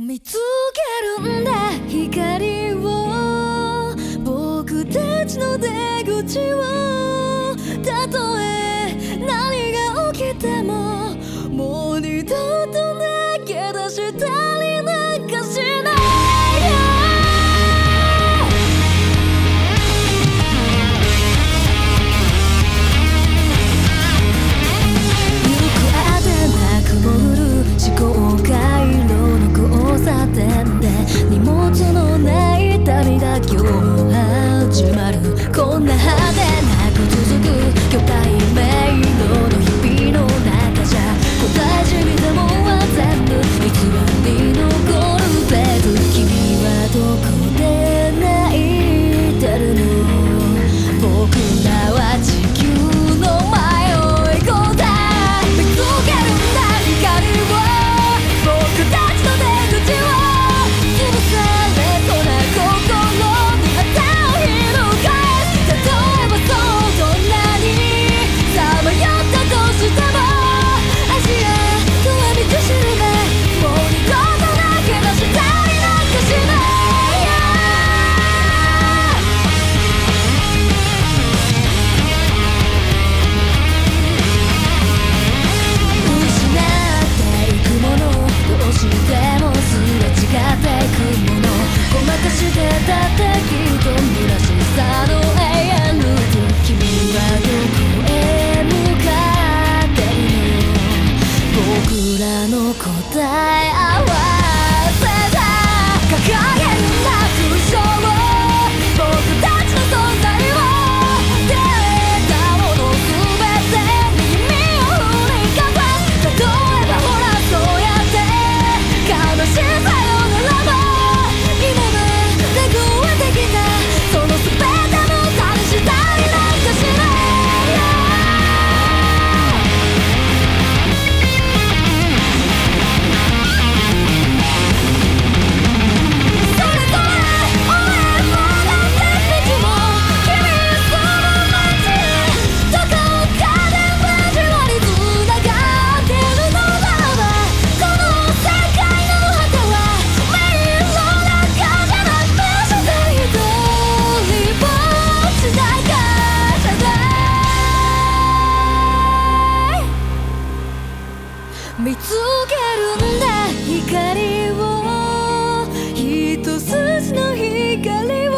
見つけるんだ。光を。僕たちの出口を。たとえ何が起きても。もう二度と投げ出した。見つけるんだ光を一筋の光を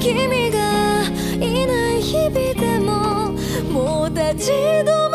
君がいない日々でももう立ち止ま